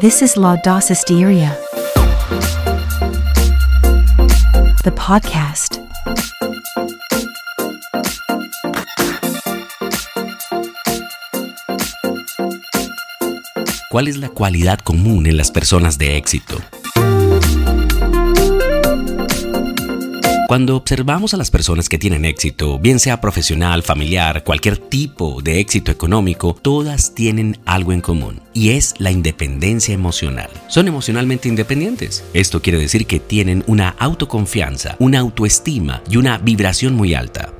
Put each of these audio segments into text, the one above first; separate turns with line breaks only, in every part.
This is La Dosisteria, the podcast.
¿Cuál es la cualidad común en las personas de éxito? Cuando observamos a las personas que tienen éxito, bien sea profesional, familiar, cualquier tipo de éxito económico, todas tienen algo en común y es la independencia emocional. Son emocionalmente independientes. Esto quiere decir que tienen una autoconfianza, una autoestima y una vibración muy alta.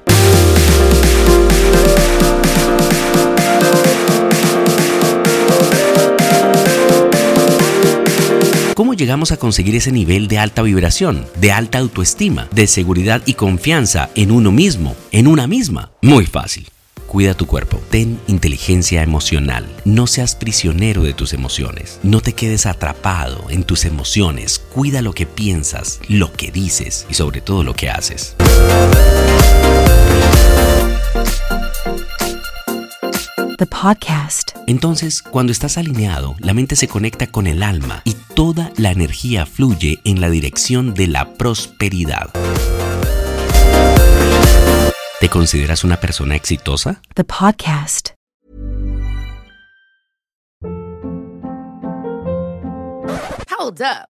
Llegamos a conseguir ese nivel de alta vibración, de alta autoestima, de seguridad y confianza en uno mismo, en una misma? Muy fácil. Cuida tu cuerpo, ten inteligencia emocional, no seas prisionero de tus emociones, no te quedes atrapado en tus emociones, cuida lo que piensas, lo que dices y sobre todo lo que haces.
The podcast.
Entonces, cuando estás alineado, la mente se conecta con el alma y toda la energía fluye en la dirección de la prosperidad. ¿Te consideras una persona exitosa?
The podcast.
Hold up.